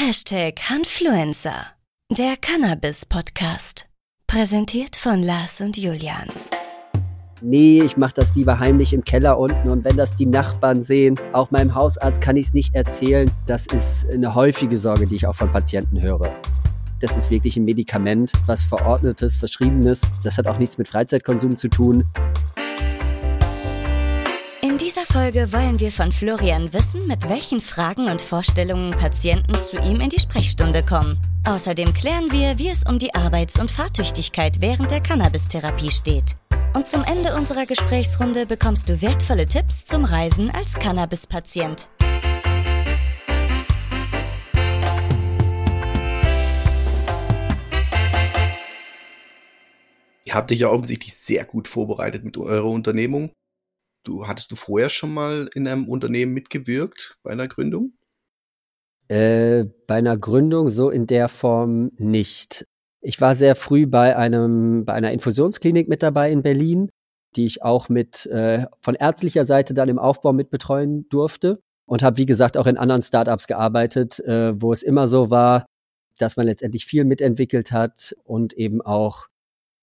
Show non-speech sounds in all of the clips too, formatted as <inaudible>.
Hashtag Hanfluencer, der Cannabis-Podcast. Präsentiert von Lars und Julian. Nee, ich mache das lieber heimlich im Keller unten und wenn das die Nachbarn sehen, auch meinem Hausarzt kann ich es nicht erzählen. Das ist eine häufige Sorge, die ich auch von Patienten höre. Das ist wirklich ein Medikament, was verordnetes, verschriebenes. Das hat auch nichts mit Freizeitkonsum zu tun. Folge wollen wir von Florian wissen, mit welchen Fragen und Vorstellungen Patienten zu ihm in die Sprechstunde kommen. Außerdem klären wir, wie es um die Arbeits- und Fahrtüchtigkeit während der Cannabis-Therapie steht. Und zum Ende unserer Gesprächsrunde bekommst du wertvolle Tipps zum Reisen als Cannabis-Patient. Ihr habt euch ja offensichtlich sehr gut vorbereitet mit eurer Unternehmung. Du hattest du vorher schon mal in einem Unternehmen mitgewirkt bei einer Gründung? Äh, bei einer Gründung so in der Form nicht. Ich war sehr früh bei einem bei einer Infusionsklinik mit dabei in Berlin, die ich auch mit äh, von ärztlicher Seite dann im Aufbau mitbetreuen durfte und habe wie gesagt auch in anderen Startups gearbeitet, äh, wo es immer so war, dass man letztendlich viel mitentwickelt hat und eben auch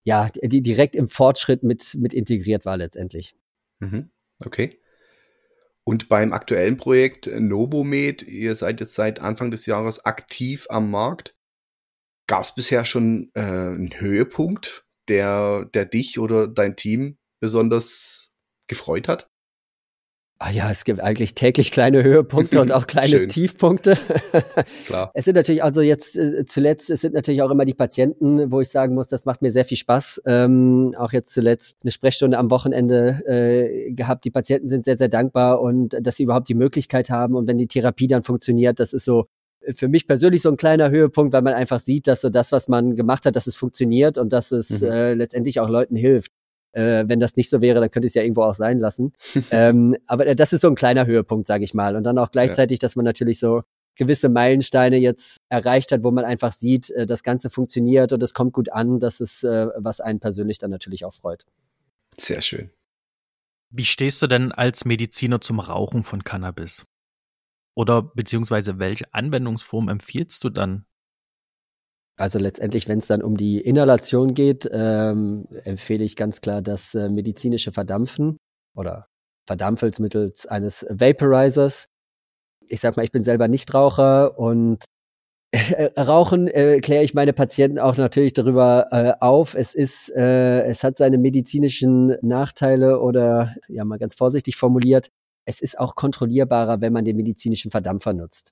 ja die direkt im Fortschritt mit mit integriert war letztendlich. Mhm. Okay. Und beim aktuellen Projekt Novomed, ihr seid jetzt seit Anfang des Jahres aktiv am Markt. Gab es bisher schon äh, einen Höhepunkt, der, der dich oder dein Team besonders gefreut hat? Ah ja, es gibt eigentlich täglich kleine Höhepunkte und <laughs> auch kleine Tiefpunkte. <laughs> Klar. Es sind natürlich also jetzt äh, zuletzt, es sind natürlich auch immer die Patienten, wo ich sagen muss, das macht mir sehr viel Spaß. Ähm, auch jetzt zuletzt eine Sprechstunde am Wochenende äh, gehabt. Die Patienten sind sehr, sehr dankbar und dass sie überhaupt die Möglichkeit haben und wenn die Therapie dann funktioniert, das ist so für mich persönlich so ein kleiner Höhepunkt, weil man einfach sieht, dass so das, was man gemacht hat, dass es funktioniert und dass es mhm. äh, letztendlich auch Leuten hilft. Äh, wenn das nicht so wäre, dann könnte es ja irgendwo auch sein lassen. <laughs> ähm, aber das ist so ein kleiner Höhepunkt, sage ich mal. Und dann auch gleichzeitig, ja. dass man natürlich so gewisse Meilensteine jetzt erreicht hat, wo man einfach sieht, äh, das Ganze funktioniert und es kommt gut an. Das ist, äh, was einen persönlich dann natürlich auch freut. Sehr schön. Wie stehst du denn als Mediziner zum Rauchen von Cannabis? Oder beziehungsweise welche Anwendungsform empfiehlst du dann also letztendlich, wenn es dann um die Inhalation geht, ähm, empfehle ich ganz klar das äh, medizinische Verdampfen oder Verdampfels mittels eines Vaporizers. Ich sag mal, ich bin selber Nichtraucher und <laughs> Rauchen äh, kläre ich meine Patienten auch natürlich darüber äh, auf. Es ist, äh, es hat seine medizinischen Nachteile oder ja mal ganz vorsichtig formuliert. Es ist auch kontrollierbarer, wenn man den medizinischen Verdampfer nutzt.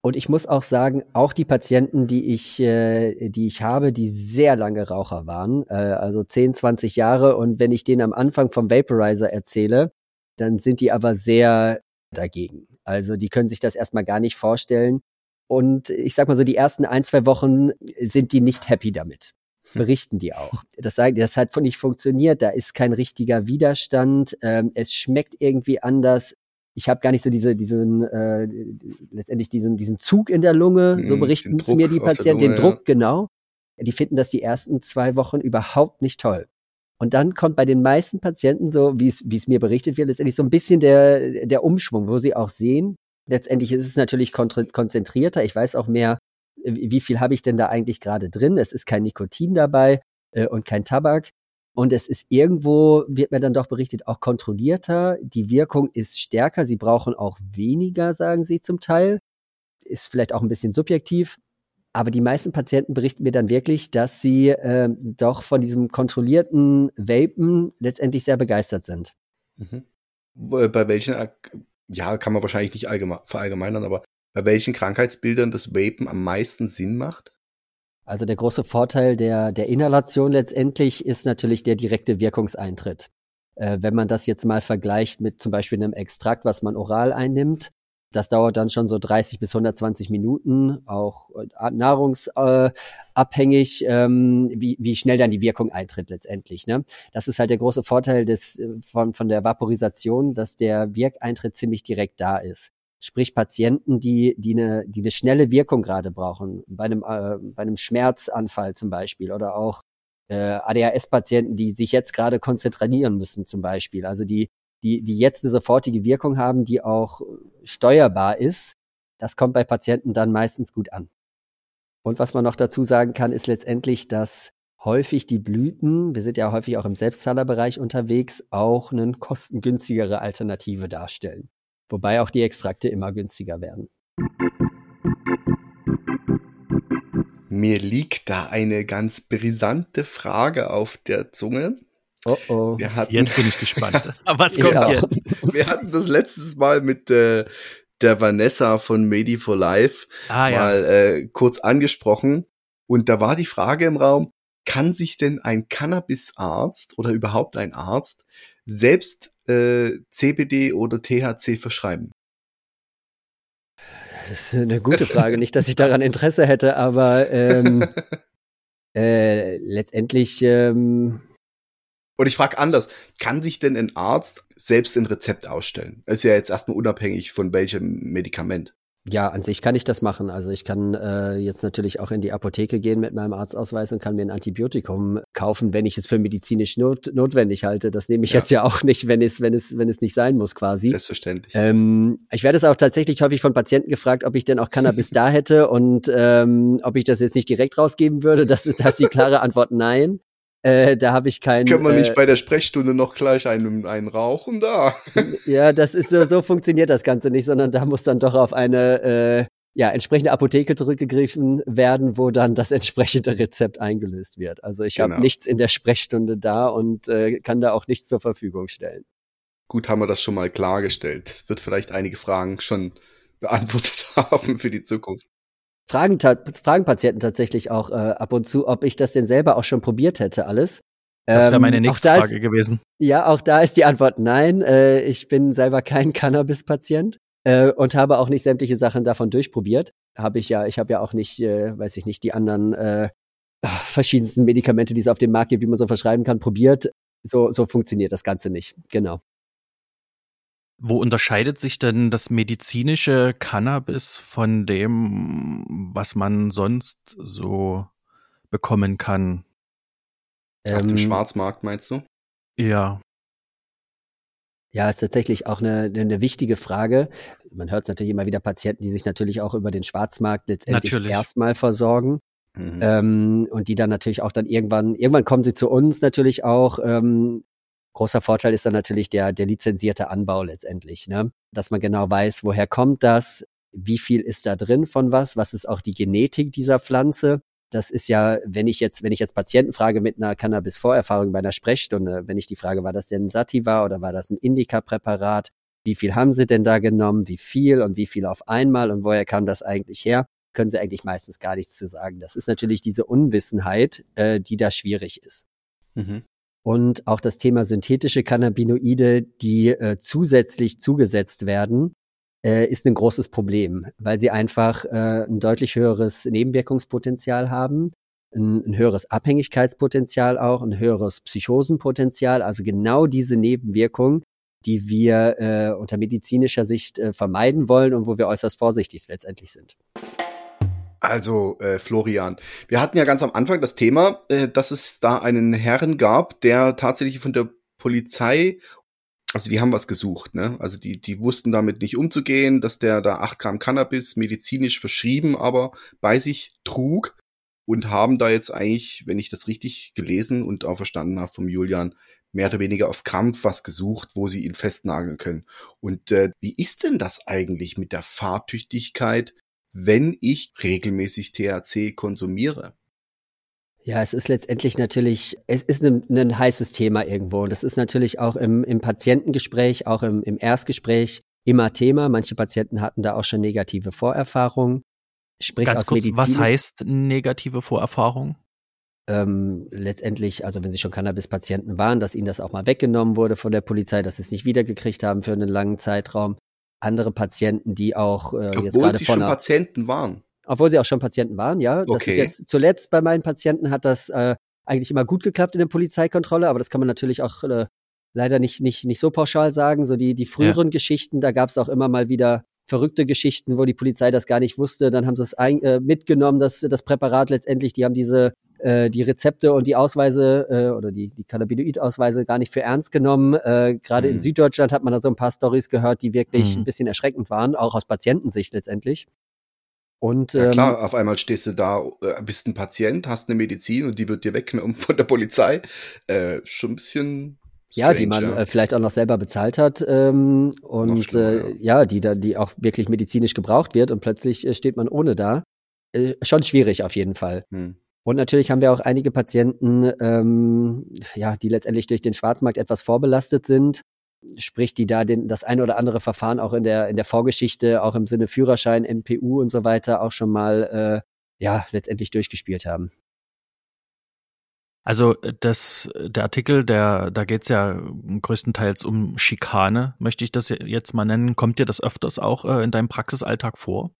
Und ich muss auch sagen, auch die Patienten, die ich, äh, die ich habe, die sehr lange Raucher waren, äh, also 10, 20 Jahre, und wenn ich denen am Anfang vom Vaporizer erzähle, dann sind die aber sehr dagegen. Also die können sich das erstmal gar nicht vorstellen. Und ich sag mal so, die ersten ein, zwei Wochen sind die nicht happy damit. Hm. Berichten die auch. Das sagen die, das hat nicht funktioniert, da ist kein richtiger Widerstand, ähm, es schmeckt irgendwie anders, ich habe gar nicht so diese, diesen, äh, letztendlich diesen, diesen Zug in der Lunge, so mhm, berichten es mir die Patienten, den Druck, ja. genau. Die finden das die ersten zwei Wochen überhaupt nicht toll. Und dann kommt bei den meisten Patienten so, wie es, wie es mir berichtet wird, letztendlich so ein bisschen der, der Umschwung, wo sie auch sehen, letztendlich ist es natürlich konzentrierter. Ich weiß auch mehr, wie viel habe ich denn da eigentlich gerade drin. Es ist kein Nikotin dabei äh, und kein Tabak. Und es ist irgendwo, wird mir dann doch berichtet, auch kontrollierter. Die Wirkung ist stärker. Sie brauchen auch weniger, sagen sie zum Teil. Ist vielleicht auch ein bisschen subjektiv. Aber die meisten Patienten berichten mir dann wirklich, dass sie äh, doch von diesem kontrollierten Vapen letztendlich sehr begeistert sind. Mhm. Bei welchen, ja, kann man wahrscheinlich nicht verallgemeinern, aber bei welchen Krankheitsbildern das Vapen am meisten Sinn macht? Also der große Vorteil der, der Inhalation letztendlich ist natürlich der direkte Wirkungseintritt. Äh, wenn man das jetzt mal vergleicht mit zum Beispiel einem Extrakt, was man oral einnimmt, das dauert dann schon so 30 bis 120 Minuten, auch äh, nahrungsabhängig, äh, ähm, wie, wie schnell dann die Wirkung eintritt letztendlich. Ne? Das ist halt der große Vorteil des, äh, von, von der Vaporisation, dass der Wirkeintritt ziemlich direkt da ist. Sprich Patienten, die, die, eine, die eine schnelle Wirkung gerade brauchen, bei einem, äh, bei einem Schmerzanfall zum Beispiel oder auch äh, ADHS-Patienten, die sich jetzt gerade konzentrieren müssen zum Beispiel, also die, die, die jetzt eine sofortige Wirkung haben, die auch steuerbar ist. das kommt bei Patienten dann meistens gut an. Und was man noch dazu sagen kann, ist letztendlich, dass häufig die Blüten, wir sind ja häufig auch im Selbstzahlerbereich unterwegs, auch eine kostengünstigere Alternative darstellen. Wobei auch die Extrakte immer günstiger werden. Mir liegt da eine ganz brisante Frage auf der Zunge. Oh oh. Hatten, jetzt bin ich gespannt. <laughs> Was kommt jetzt? Wir hatten das letztes Mal mit äh, der Vanessa von Medi for Life ah, mal ja. äh, kurz angesprochen. Und da war die Frage im Raum, kann sich denn ein Cannabisarzt oder überhaupt ein Arzt selbst äh, CBD oder THC verschreiben? Das ist eine gute Frage. Nicht, dass ich daran Interesse hätte, aber ähm, <laughs> äh, letztendlich. Ähm Und ich frage anders: Kann sich denn ein Arzt selbst ein Rezept ausstellen? ist ja jetzt erstmal unabhängig von welchem Medikament. Ja, an sich kann ich das machen. Also ich kann äh, jetzt natürlich auch in die Apotheke gehen mit meinem Arztausweis und kann mir ein Antibiotikum kaufen, wenn ich es für medizinisch not notwendig halte. Das nehme ich ja. jetzt ja auch nicht, wenn es, wenn es, wenn es nicht sein muss, quasi. Selbstverständlich. Ähm, ich werde es auch tatsächlich häufig von Patienten gefragt, ob ich denn auch Cannabis <laughs> da hätte und ähm, ob ich das jetzt nicht direkt rausgeben würde. Das ist, das ist die klare Antwort nein. Äh, da habe ich keinen. Können wir nicht äh, bei der Sprechstunde noch gleich einen, einen rauchen da? <laughs> ja, das ist so, so funktioniert das Ganze nicht, sondern da muss dann doch auf eine äh, ja, entsprechende Apotheke zurückgegriffen werden, wo dann das entsprechende Rezept eingelöst wird. Also ich genau. habe nichts in der Sprechstunde da und äh, kann da auch nichts zur Verfügung stellen. Gut, haben wir das schon mal klargestellt. Es wird vielleicht einige Fragen schon beantwortet <laughs> haben für die Zukunft fragen, fragen Patienten tatsächlich auch äh, ab und zu, ob ich das denn selber auch schon probiert hätte, alles. Das wäre meine ähm, nächste Frage ist, gewesen. Ja, auch da ist die Antwort nein. Äh, ich bin selber kein <laughs> Cannabis-Patient äh, und habe auch nicht sämtliche Sachen davon durchprobiert. Habe ich ja, ich habe ja auch nicht, äh, weiß ich nicht, die anderen äh, verschiedensten Medikamente, die es auf dem Markt gibt, wie man so verschreiben kann, probiert. So, so funktioniert das Ganze nicht. Genau. Wo unterscheidet sich denn das medizinische Cannabis von dem, was man sonst so bekommen kann? Auf dem ähm, Schwarzmarkt meinst du? Ja. Ja, ist tatsächlich auch eine, eine wichtige Frage. Man hört natürlich immer wieder Patienten, die sich natürlich auch über den Schwarzmarkt letztendlich natürlich. erstmal versorgen. Mhm. Ähm, und die dann natürlich auch dann irgendwann, irgendwann kommen sie zu uns natürlich auch, ähm, Großer Vorteil ist dann natürlich der, der lizenzierte Anbau letztendlich, ne? dass man genau weiß, woher kommt das, wie viel ist da drin von was, was ist auch die Genetik dieser Pflanze. Das ist ja, wenn ich jetzt, wenn ich jetzt Patienten frage mit einer Cannabis-Vorerfahrung bei einer Sprechstunde, wenn ich die frage, war das denn ein Sativa oder war das ein Indica-Präparat? Wie viel haben sie denn da genommen? Wie viel und wie viel auf einmal und woher kam das eigentlich her? Können sie eigentlich meistens gar nichts zu sagen. Das ist natürlich diese Unwissenheit, äh, die da schwierig ist. Mhm. Und auch das Thema synthetische Cannabinoide, die äh, zusätzlich zugesetzt werden, äh, ist ein großes Problem, weil sie einfach äh, ein deutlich höheres Nebenwirkungspotenzial haben, ein, ein höheres Abhängigkeitspotenzial auch, ein höheres Psychosenpotenzial, also genau diese Nebenwirkung, die wir äh, unter medizinischer Sicht äh, vermeiden wollen und wo wir äußerst vorsichtig letztendlich sind. Also, äh, Florian, wir hatten ja ganz am Anfang das Thema, äh, dass es da einen Herrn gab, der tatsächlich von der Polizei, also die haben was gesucht, ne? Also die, die wussten damit nicht umzugehen, dass der da acht Gramm Cannabis medizinisch verschrieben, aber bei sich trug und haben da jetzt eigentlich, wenn ich das richtig gelesen und auch verstanden habe vom Julian, mehr oder weniger auf Krampf was gesucht, wo sie ihn festnageln können. Und äh, wie ist denn das eigentlich mit der Fahrtüchtigkeit wenn ich regelmäßig THC konsumiere. Ja, es ist letztendlich natürlich, es ist ein, ein heißes Thema irgendwo. Und das ist natürlich auch im, im Patientengespräch, auch im, im Erstgespräch immer Thema. Manche Patienten hatten da auch schon negative Vorerfahrungen. Sprich Ganz aus kurz, Medizin. Was heißt negative Vorerfahrung? Ähm, letztendlich, also wenn sie schon Cannabis-Patienten waren, dass ihnen das auch mal weggenommen wurde von der Polizei, dass sie es nicht wiedergekriegt haben für einen langen Zeitraum andere Patienten, die auch äh, Obwohl jetzt gerade sie schon Patienten waren. Obwohl sie auch schon Patienten waren, ja. Das okay. ist jetzt zuletzt bei meinen Patienten hat das äh, eigentlich immer gut geklappt in der Polizeikontrolle, aber das kann man natürlich auch äh, leider nicht, nicht, nicht so pauschal sagen. So die, die früheren ja. Geschichten, da gab es auch immer mal wieder verrückte Geschichten, wo die Polizei das gar nicht wusste. Dann haben sie es ein, äh, mitgenommen, das, das Präparat letztendlich. Die haben diese äh, die Rezepte und die Ausweise äh, oder die, die Cannabinoid-Ausweise gar nicht für ernst genommen. Äh, Gerade mhm. in Süddeutschland hat man da so ein paar Stories gehört, die wirklich mhm. ein bisschen erschreckend waren, auch aus Patientensicht letztendlich. Und, ja klar, ähm, auf einmal stehst du da, äh, bist ein Patient, hast eine Medizin und die wird dir weggenommen von der Polizei. Äh, schon ein bisschen Strange, ja, die man ja. Äh, vielleicht auch noch selber bezahlt hat ähm, und schlimmer, äh, ja. ja. die da, die auch wirklich medizinisch gebraucht wird und plötzlich äh, steht man ohne da. Schon schwierig auf jeden Fall. Hm. Und natürlich haben wir auch einige Patienten, ähm, ja, die letztendlich durch den Schwarzmarkt etwas vorbelastet sind, sprich, die da den, das ein oder andere Verfahren auch in der in der Vorgeschichte, auch im Sinne Führerschein, MPU und so weiter, auch schon mal äh, ja letztendlich durchgespielt haben. Also äh, das, äh, der Artikel, der, da geht es ja größtenteils um Schikane, möchte ich das jetzt mal nennen. Kommt dir das öfters auch äh, in deinem Praxisalltag vor?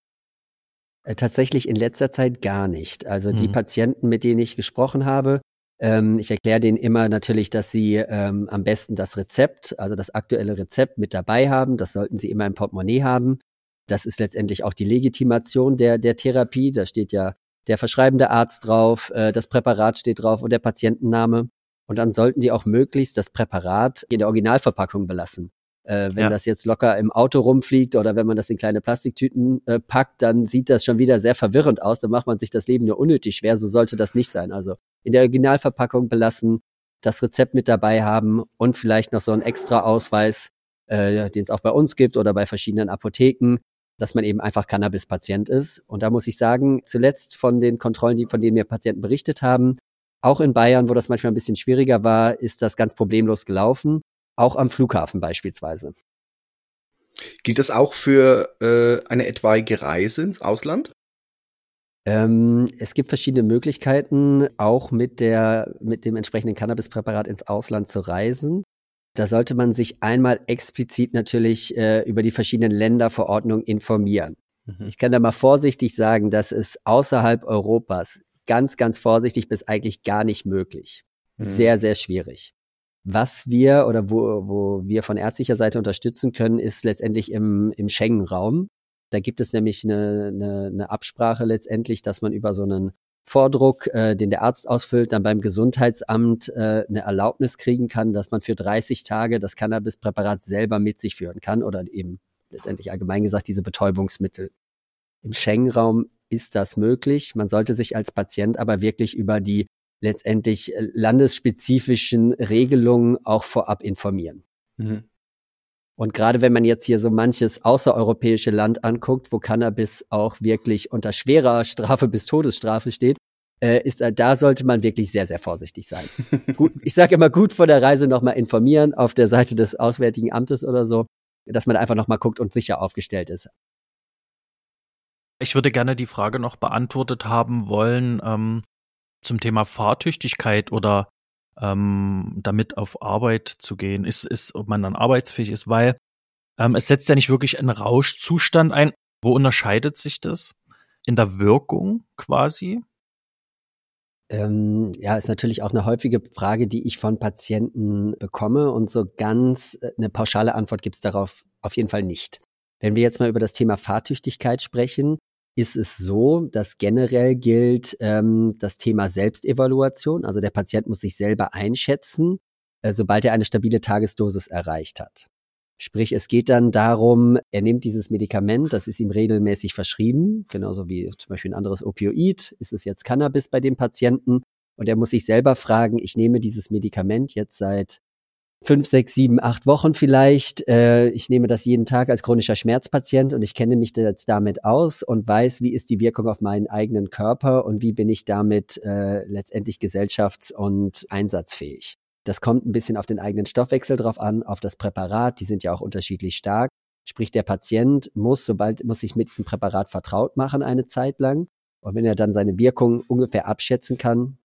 Äh, tatsächlich in letzter Zeit gar nicht. Also mhm. die Patienten, mit denen ich gesprochen habe, ähm, ich erkläre denen immer natürlich, dass sie ähm, am besten das Rezept, also das aktuelle Rezept mit dabei haben. Das sollten sie immer im Portemonnaie haben. Das ist letztendlich auch die Legitimation der, der Therapie. Da steht ja der verschreibende Arzt drauf, äh, das Präparat steht drauf und der Patientenname. Und dann sollten die auch möglichst das Präparat in der Originalverpackung belassen. Äh, wenn ja. das jetzt locker im Auto rumfliegt oder wenn man das in kleine Plastiktüten äh, packt, dann sieht das schon wieder sehr verwirrend aus. Dann macht man sich das Leben nur unnötig schwer. So sollte das nicht sein. Also in der Originalverpackung belassen, das Rezept mit dabei haben und vielleicht noch so einen extra Ausweis, äh, den es auch bei uns gibt oder bei verschiedenen Apotheken, dass man eben einfach Cannabis-Patient ist. Und da muss ich sagen, zuletzt von den Kontrollen, die, von denen mir Patienten berichtet haben, auch in Bayern, wo das manchmal ein bisschen schwieriger war, ist das ganz problemlos gelaufen. Auch am Flughafen beispielsweise. Gilt das auch für äh, eine etwaige Reise ins Ausland? Ähm, es gibt verschiedene Möglichkeiten, auch mit der, mit dem entsprechenden Cannabispräparat ins Ausland zu reisen. Da sollte man sich einmal explizit natürlich äh, über die verschiedenen Länderverordnungen informieren. Mhm. Ich kann da mal vorsichtig sagen, dass es außerhalb Europas ganz, ganz vorsichtig bis eigentlich gar nicht möglich. Mhm. Sehr, sehr schwierig. Was wir oder wo, wo wir von ärztlicher Seite unterstützen können, ist letztendlich im, im Schengen-Raum. Da gibt es nämlich eine, eine, eine Absprache letztendlich, dass man über so einen Vordruck, äh, den der Arzt ausfüllt, dann beim Gesundheitsamt äh, eine Erlaubnis kriegen kann, dass man für 30 Tage das Cannabispräparat selber mit sich führen kann oder eben letztendlich allgemein gesagt diese Betäubungsmittel. Im Schengen-Raum ist das möglich. Man sollte sich als Patient aber wirklich über die letztendlich äh, landesspezifischen Regelungen auch vorab informieren. Mhm. Und gerade wenn man jetzt hier so manches außereuropäische Land anguckt, wo Cannabis auch wirklich unter schwerer Strafe bis Todesstrafe steht, äh, ist äh, da sollte man wirklich sehr, sehr vorsichtig sein. <laughs> gut, ich sage immer gut vor der Reise nochmal informieren auf der Seite des Auswärtigen Amtes oder so, dass man einfach nochmal guckt und sicher aufgestellt ist. Ich würde gerne die Frage noch beantwortet haben wollen ähm, zum Thema Fahrtüchtigkeit oder ähm, damit auf Arbeit zu gehen, ist, ist, ob man dann arbeitsfähig ist, weil ähm, es setzt ja nicht wirklich einen Rauschzustand ein. Wo unterscheidet sich das? In der Wirkung quasi? Ähm, ja, ist natürlich auch eine häufige Frage, die ich von Patienten bekomme und so ganz äh, eine pauschale Antwort gibt es darauf auf jeden Fall nicht. Wenn wir jetzt mal über das Thema Fahrtüchtigkeit sprechen, ist es so, dass generell gilt ähm, das Thema Selbstevaluation. Also der Patient muss sich selber einschätzen, äh, sobald er eine stabile Tagesdosis erreicht hat. Sprich, es geht dann darum, er nimmt dieses Medikament, das ist ihm regelmäßig verschrieben, genauso wie zum Beispiel ein anderes Opioid, ist es jetzt Cannabis bei dem Patienten. Und er muss sich selber fragen, ich nehme dieses Medikament jetzt seit fünf, sechs, sieben, acht Wochen vielleicht. Äh, ich nehme das jeden Tag als chronischer Schmerzpatient und ich kenne mich jetzt damit aus und weiß, wie ist die Wirkung auf meinen eigenen Körper und wie bin ich damit äh, letztendlich gesellschafts- und einsatzfähig. Das kommt ein bisschen auf den eigenen Stoffwechsel drauf an, auf das Präparat. Die sind ja auch unterschiedlich stark. Sprich, der Patient muss, sobald, muss sich mit diesem Präparat vertraut machen eine Zeit lang. Und wenn er dann seine Wirkung ungefähr abschätzen kann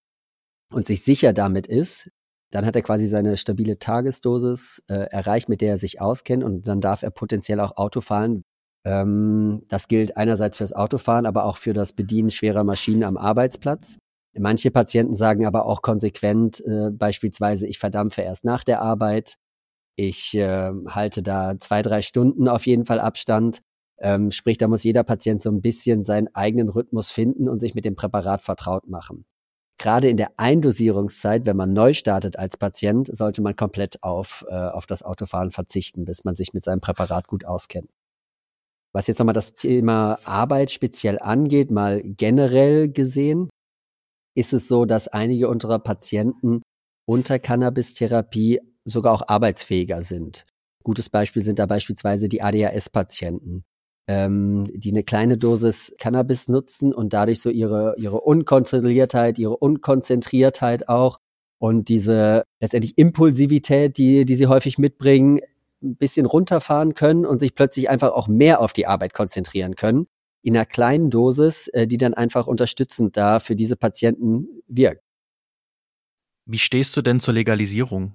und sich sicher damit ist, dann hat er quasi seine stabile Tagesdosis äh, erreicht, mit der er sich auskennt und dann darf er potenziell auch Auto fahren. Ähm, das gilt einerseits fürs Autofahren, aber auch für das Bedienen schwerer Maschinen am Arbeitsplatz. Manche Patienten sagen aber auch konsequent, äh, beispielsweise, ich verdampfe erst nach der Arbeit. Ich äh, halte da zwei, drei Stunden auf jeden Fall Abstand. Ähm, sprich, da muss jeder Patient so ein bisschen seinen eigenen Rhythmus finden und sich mit dem Präparat vertraut machen. Gerade in der Eindosierungszeit, wenn man neu startet als Patient, sollte man komplett auf, äh, auf das Autofahren verzichten, bis man sich mit seinem Präparat gut auskennt. Was jetzt nochmal das Thema Arbeit speziell angeht, mal generell gesehen, ist es so, dass einige unserer Patienten unter Cannabis-Therapie sogar auch arbeitsfähiger sind. Gutes Beispiel sind da beispielsweise die ADHS-Patienten, ähm, die eine kleine Dosis Cannabis nutzen und dadurch so ihre, ihre Unkontrolliertheit, ihre Unkonzentriertheit auch und diese letztendlich Impulsivität, die, die sie häufig mitbringen, ein bisschen runterfahren können und sich plötzlich einfach auch mehr auf die Arbeit konzentrieren können. In einer kleinen Dosis, äh, die dann einfach unterstützend da für diese Patienten wirkt. Wie stehst du denn zur Legalisierung?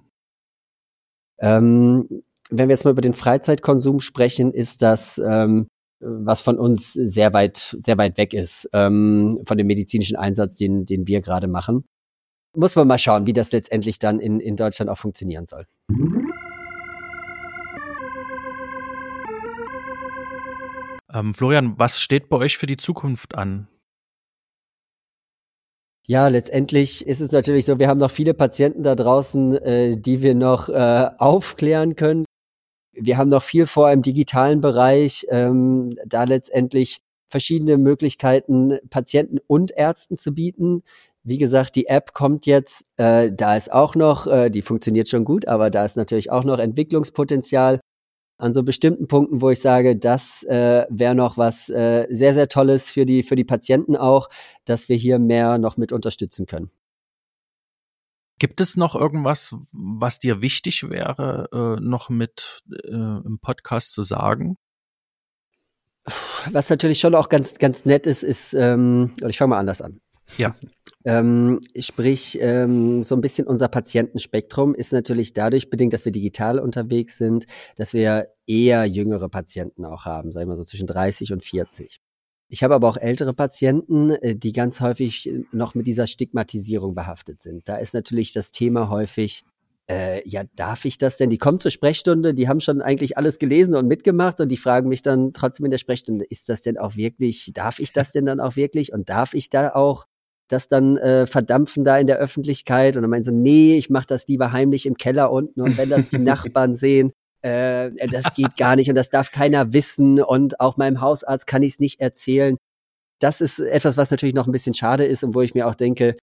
Ähm, wenn wir jetzt mal über den Freizeitkonsum sprechen, ist das ähm, was von uns sehr weit, sehr weit weg ist, ähm, von dem medizinischen Einsatz, den, den wir gerade machen. Muss man mal schauen, wie das letztendlich dann in, in Deutschland auch funktionieren soll. Ähm, Florian, was steht bei euch für die Zukunft an? Ja, letztendlich ist es natürlich so, wir haben noch viele Patienten da draußen, äh, die wir noch äh, aufklären können. Wir haben noch viel vor im digitalen Bereich, ähm, da letztendlich verschiedene Möglichkeiten Patienten und Ärzten zu bieten. Wie gesagt, die App kommt jetzt, äh, da ist auch noch, äh, die funktioniert schon gut, aber da ist natürlich auch noch Entwicklungspotenzial an so bestimmten Punkten, wo ich sage, das äh, wäre noch was äh, sehr, sehr Tolles für die, für die Patienten auch, dass wir hier mehr noch mit unterstützen können. Gibt es noch irgendwas, was dir wichtig wäre, äh, noch mit äh, im Podcast zu sagen? Was natürlich schon auch ganz, ganz nett ist, ist, ähm, ich fange mal anders an. Ja. <laughs> Ähm, sprich, ähm, so ein bisschen unser Patientenspektrum ist natürlich dadurch bedingt, dass wir digital unterwegs sind, dass wir eher jüngere Patienten auch haben, sagen wir so zwischen 30 und 40. Ich habe aber auch ältere Patienten, äh, die ganz häufig noch mit dieser Stigmatisierung behaftet sind. Da ist natürlich das Thema häufig, äh, ja, darf ich das denn? Die kommen zur Sprechstunde, die haben schon eigentlich alles gelesen und mitgemacht und die fragen mich dann trotzdem in der Sprechstunde, ist das denn auch wirklich, darf ich das denn dann auch wirklich und darf ich da auch das dann äh, verdampfen da in der Öffentlichkeit und dann meinen sie, nee, ich mache das lieber heimlich im Keller unten und wenn das die <laughs> Nachbarn sehen, äh, das geht gar nicht und das darf keiner wissen und auch meinem Hausarzt kann ich es nicht erzählen. Das ist etwas, was natürlich noch ein bisschen schade ist und wo ich mir auch denke,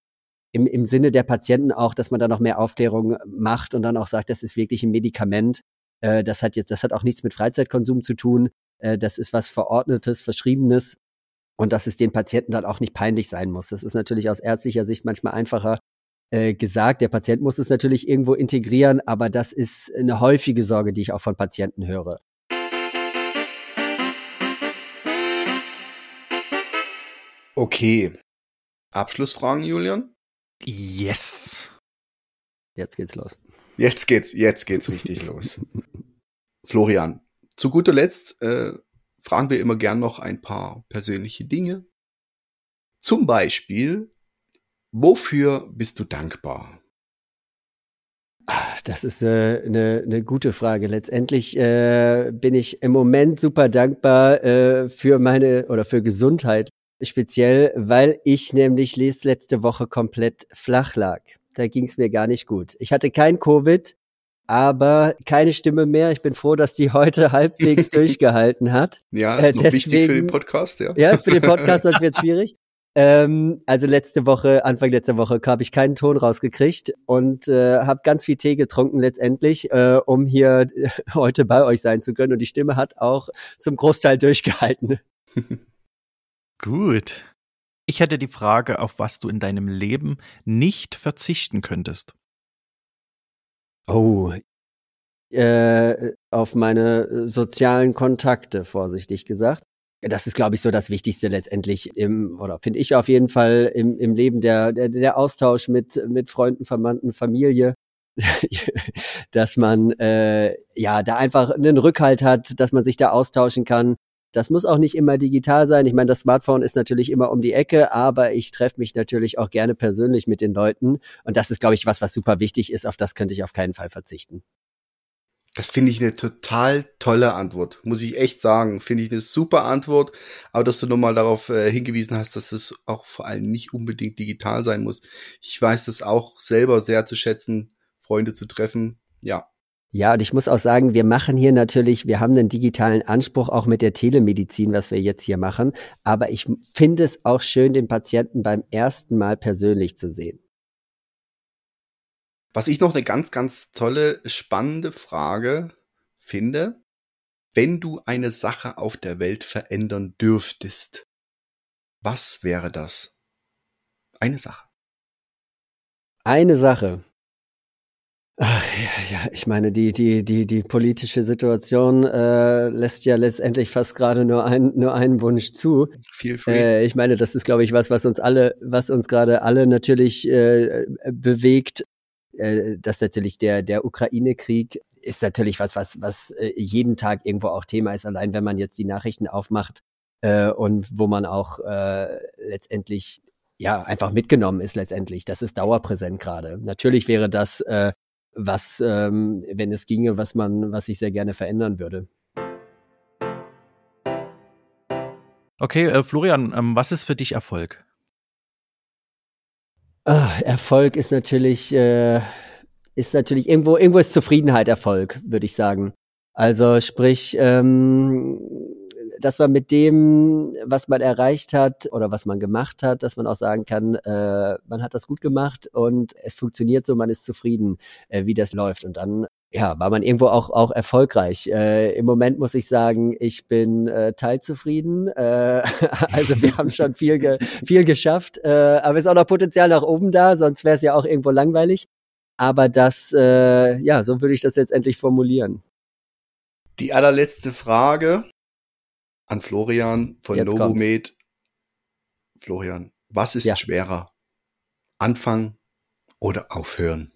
im, im Sinne der Patienten auch, dass man da noch mehr Aufklärung macht und dann auch sagt, das ist wirklich ein Medikament. Äh, das hat jetzt, das hat auch nichts mit Freizeitkonsum zu tun. Äh, das ist was Verordnetes, Verschriebenes und dass es den Patienten dann auch nicht peinlich sein muss. Das ist natürlich aus ärztlicher Sicht manchmal einfacher äh, gesagt. Der Patient muss es natürlich irgendwo integrieren, aber das ist eine häufige Sorge, die ich auch von Patienten höre. Okay. Abschlussfragen, Julian? Yes. Jetzt geht's los. Jetzt geht's, jetzt geht's richtig <laughs> los. Florian, zu guter Letzt äh, fragen wir immer gern noch ein paar persönliche Dinge. Zum Beispiel, wofür bist du dankbar? Das ist äh, eine, eine gute Frage. Letztendlich äh, bin ich im Moment super dankbar äh, für meine oder für Gesundheit. Speziell, weil ich nämlich letzte Woche komplett flach lag. Da ging es mir gar nicht gut. Ich hatte kein Covid, aber keine Stimme mehr. Ich bin froh, dass die heute <laughs> halbwegs <laughs> durchgehalten hat. Ja, ist äh, noch deswegen, wichtig für den Podcast, ja. Ja, für den Podcast <laughs> das wird schwierig. Ähm, also letzte Woche, Anfang letzter Woche, habe ich keinen Ton rausgekriegt und äh, habe ganz viel Tee getrunken letztendlich, äh, um hier <laughs> heute bei euch sein zu können. Und die Stimme hat auch zum Großteil durchgehalten. <laughs> Gut. Ich hätte die Frage, auf was du in deinem Leben nicht verzichten könntest. Oh, äh, auf meine äh, sozialen Kontakte, vorsichtig gesagt. Das ist, glaube ich, so das Wichtigste letztendlich im, oder finde ich auf jeden Fall im, im Leben der, der, der Austausch mit, mit Freunden, Verwandten, Familie. <laughs> dass man äh, ja da einfach einen Rückhalt hat, dass man sich da austauschen kann, das muss auch nicht immer digital sein. Ich meine, das Smartphone ist natürlich immer um die Ecke, aber ich treffe mich natürlich auch gerne persönlich mit den Leuten. Und das ist, glaube ich, was, was super wichtig ist. Auf das könnte ich auf keinen Fall verzichten. Das finde ich eine total tolle Antwort, muss ich echt sagen. Finde ich eine super Antwort. Aber dass du nochmal darauf äh, hingewiesen hast, dass es auch vor allem nicht unbedingt digital sein muss. Ich weiß das auch selber sehr zu schätzen, Freunde zu treffen. Ja. Ja, und ich muss auch sagen, wir machen hier natürlich, wir haben einen digitalen Anspruch auch mit der Telemedizin, was wir jetzt hier machen. Aber ich finde es auch schön, den Patienten beim ersten Mal persönlich zu sehen. Was ich noch eine ganz, ganz tolle, spannende Frage finde, wenn du eine Sache auf der Welt verändern dürftest, was wäre das? Eine Sache. Eine Sache. Ach, ja, ja, ich meine, die, die, die, die politische Situation äh, lässt ja letztendlich fast gerade nur, ein, nur einen Wunsch zu. Free. Äh, ich meine, das ist, glaube ich, was, was uns alle, was uns gerade alle natürlich äh, bewegt äh, dass natürlich der, der Ukraine-Krieg ist natürlich was, was, was äh, jeden Tag irgendwo auch Thema ist, allein wenn man jetzt die Nachrichten aufmacht äh, und wo man auch äh, letztendlich ja einfach mitgenommen ist letztendlich. Das ist dauerpräsent gerade. Natürlich wäre das äh, was, ähm, wenn es ginge, was man, was ich sehr gerne verändern würde. Okay, äh, Florian, ähm, was ist für dich Erfolg? Ah, Erfolg ist natürlich, äh, ist natürlich irgendwo, irgendwo ist Zufriedenheit Erfolg, würde ich sagen. Also sprich, ähm, dass man mit dem, was man erreicht hat oder was man gemacht hat, dass man auch sagen kann, äh, man hat das gut gemacht und es funktioniert so, man ist zufrieden, äh, wie das läuft. Und dann ja, war man irgendwo auch, auch erfolgreich. Äh, Im Moment muss ich sagen, ich bin äh, teilzufrieden. Äh, <laughs> also wir haben schon viel, ge viel geschafft, äh, aber ist auch noch Potenzial nach oben da, sonst wäre es ja auch irgendwo langweilig. Aber das, äh, ja, so würde ich das jetzt endlich formulieren. Die allerletzte Frage an Florian von jetzt Novomed. Florian, was ist ja. schwerer? Anfangen oder aufhören?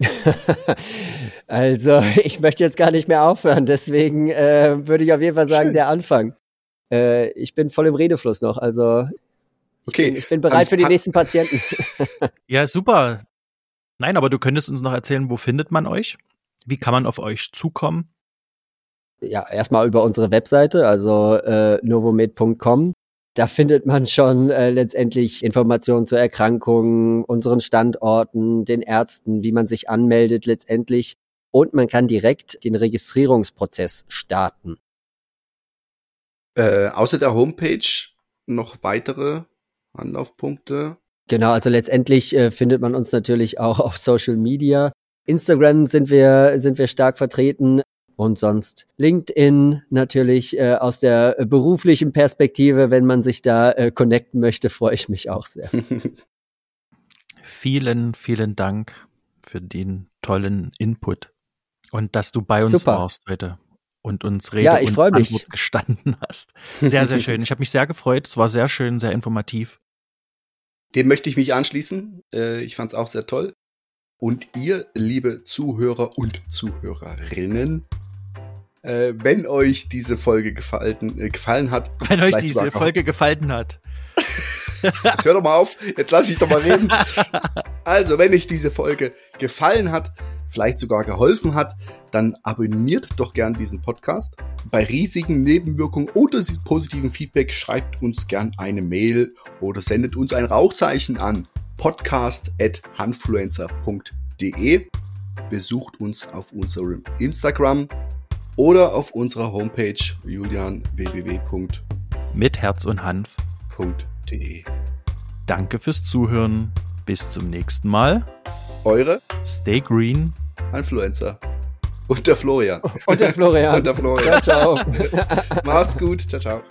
<laughs> also, ich möchte jetzt gar nicht mehr aufhören, deswegen äh, würde ich auf jeden Fall sagen, Schön. der Anfang. Äh, ich bin voll im Redefluss noch, also okay. ich, bin, ich bin bereit für die nächsten Patienten. <laughs> ja, super. Nein, aber du könntest uns noch erzählen, wo findet man euch? Wie kann man auf euch zukommen? Ja, erstmal über unsere Webseite, also äh, novomed.com. Da findet man schon äh, letztendlich Informationen zur Erkrankung, unseren Standorten, den Ärzten, wie man sich anmeldet letztendlich. Und man kann direkt den Registrierungsprozess starten. Äh, außer der Homepage noch weitere Anlaufpunkte? Genau, also letztendlich äh, findet man uns natürlich auch auf Social Media. Instagram sind wir, sind wir stark vertreten und sonst LinkedIn natürlich äh, aus der beruflichen Perspektive, wenn man sich da äh, connecten möchte, freue ich mich auch sehr. <laughs> vielen, vielen Dank für den tollen Input und dass du bei uns Super. warst heute und uns Rede ja, ich und Antwort mich. gestanden hast. Sehr, sehr schön. Ich habe mich sehr gefreut. Es war sehr schön, sehr informativ. Dem möchte ich mich anschließen. Äh, ich fand es auch sehr toll. Und ihr, liebe Zuhörer und Zuhörerinnen, äh, wenn euch diese Folge gefallen, äh, gefallen hat. <laughs> Wenn euch diese Folge gefallen hat. <laughs> Jetzt hör doch mal auf, jetzt lass ich doch mal reden. <laughs> Also, wenn euch diese Folge gefallen hat, vielleicht sogar geholfen hat, dann abonniert doch gern diesen Podcast. Bei riesigen Nebenwirkungen oder positiven Feedback schreibt uns gern eine Mail oder sendet uns ein Rauchzeichen an podcast.hanfluencer.de. Besucht uns auf unserem Instagram oder auf unserer Homepage julian mit Herz und Hanf.de. Danke fürs Zuhören. Bis zum nächsten Mal. Eure Stay Green Influencer. Und der Florian. Und der Florian. Und der Florian. Ciao, ciao. Macht's gut. Ciao, ciao.